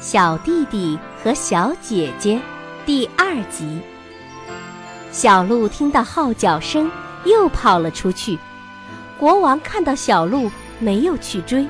小弟弟和小姐姐，第二集。小鹿听到号角声，又跑了出去。国王看到小鹿，没有去追，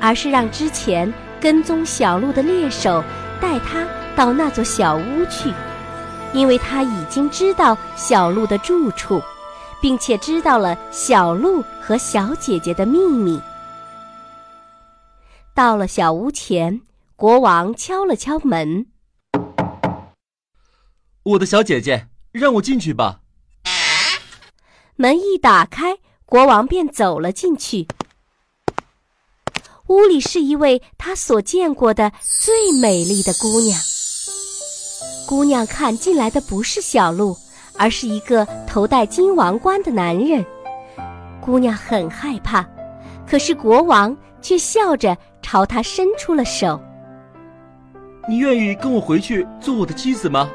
而是让之前跟踪小鹿的猎手带他到那座小屋去，因为他已经知道小鹿的住处，并且知道了小鹿和小姐姐的秘密。到了小屋前。国王敲了敲门，我的小姐姐，让我进去吧。门一打开，国王便走了进去。屋里是一位他所见过的最美丽的姑娘。姑娘看进来的不是小鹿，而是一个头戴金王冠的男人。姑娘很害怕，可是国王却笑着朝她伸出了手。你愿意跟我回去做我的妻子吗？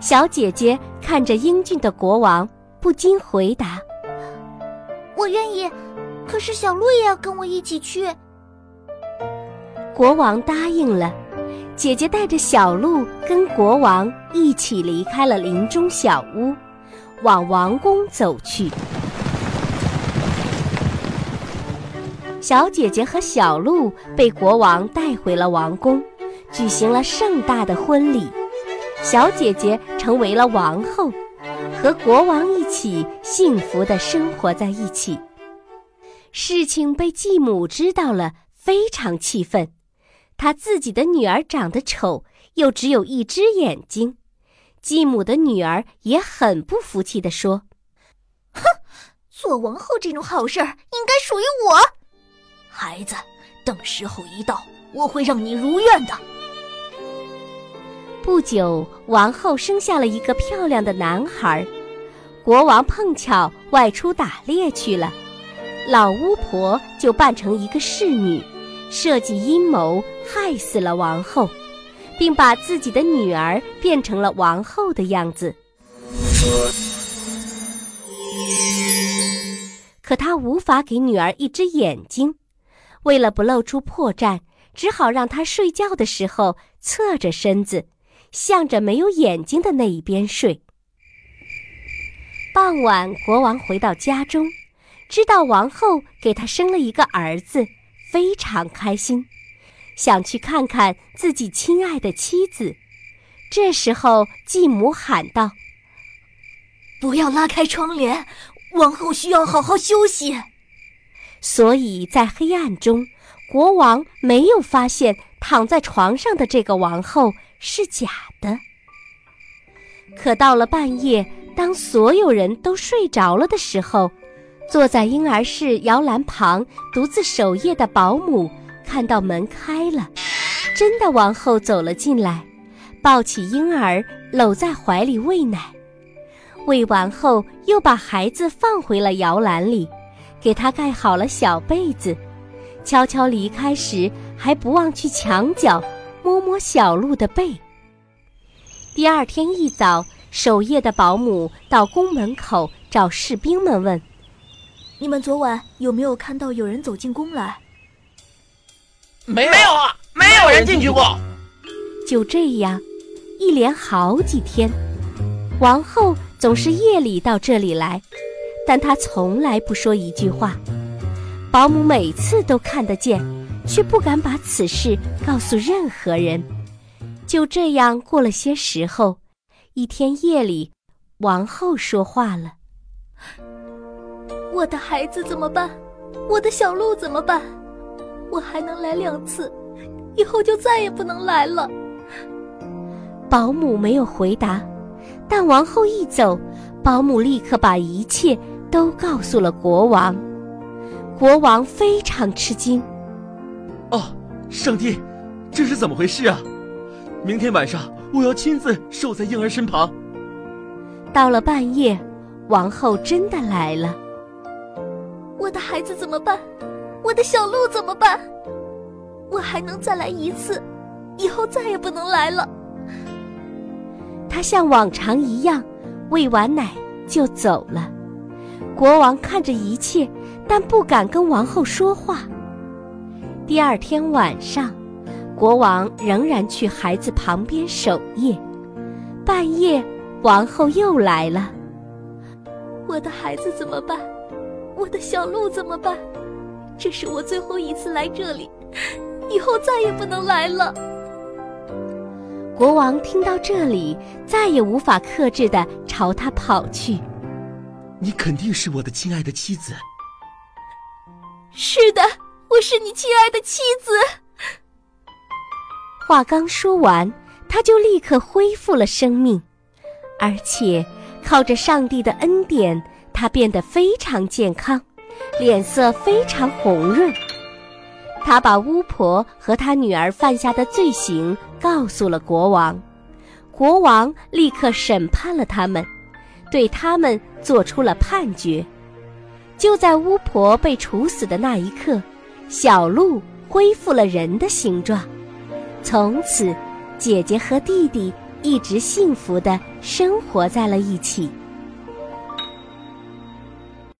小姐姐看着英俊的国王，不禁回答：“我愿意。”可是小鹿也要跟我一起去。国王答应了，姐姐带着小鹿跟国王一起离开了林中小屋，往王宫走去。小姐姐和小鹿被国王带回了王宫，举行了盛大的婚礼。小姐姐成为了王后，和国王一起幸福的生活在一起。事情被继母知道了，非常气愤。她自己的女儿长得丑，又只有一只眼睛。继母的女儿也很不服气地说：“哼，做王后这种好事儿应该属于我。”孩子，等时候一到，我会让你如愿的。不久，王后生下了一个漂亮的男孩。国王碰巧外出打猎去了，老巫婆就扮成一个侍女，设计阴谋害死了王后，并把自己的女儿变成了王后的样子。可她无法给女儿一只眼睛。为了不露出破绽，只好让他睡觉的时候侧着身子，向着没有眼睛的那一边睡。傍晚，国王回到家中，知道王后给他生了一个儿子，非常开心，想去看看自己亲爱的妻子。这时候，继母喊道：“不要拉开窗帘，王后需要好好休息。”所以在黑暗中，国王没有发现躺在床上的这个王后是假的。可到了半夜，当所有人都睡着了的时候，坐在婴儿室摇篮旁独自守夜的保姆看到门开了，真的王后走了进来，抱起婴儿搂在怀里喂奶，喂完后又把孩子放回了摇篮里。给他盖好了小被子，悄悄离开时还不忘去墙角摸摸小鹿的背。第二天一早，守夜的保姆到宫门口找士兵们问：“你们昨晚有没有看到有人走进宫来？”“没有啊，没有人进去过。”就这样，一连好几天，王后总是夜里到这里来。但他从来不说一句话，保姆每次都看得见，却不敢把此事告诉任何人。就这样过了些时候，一天夜里，王后说话了：“我的孩子怎么办？我的小鹿怎么办？我还能来两次，以后就再也不能来了。”保姆没有回答，但王后一走，保姆立刻把一切。都告诉了国王，国王非常吃惊。哦，上帝，这是怎么回事啊？明天晚上我要亲自守在婴儿身旁。到了半夜，王后真的来了。我的孩子怎么办？我的小鹿怎么办？我还能再来一次，以后再也不能来了。他像往常一样，喂完奶就走了。国王看着一切，但不敢跟王后说话。第二天晚上，国王仍然去孩子旁边守夜。半夜，王后又来了。我的孩子怎么办？我的小鹿怎么办？这是我最后一次来这里，以后再也不能来了。国王听到这里，再也无法克制的朝他跑去。你肯定是我的亲爱的妻子。是的，我是你亲爱的妻子。话刚说完，他就立刻恢复了生命，而且靠着上帝的恩典，他变得非常健康，脸色非常红润。他把巫婆和他女儿犯下的罪行告诉了国王，国王立刻审判了他们。对他们做出了判决。就在巫婆被处死的那一刻，小鹿恢复了人的形状。从此，姐姐和弟弟一直幸福的生活在了一起。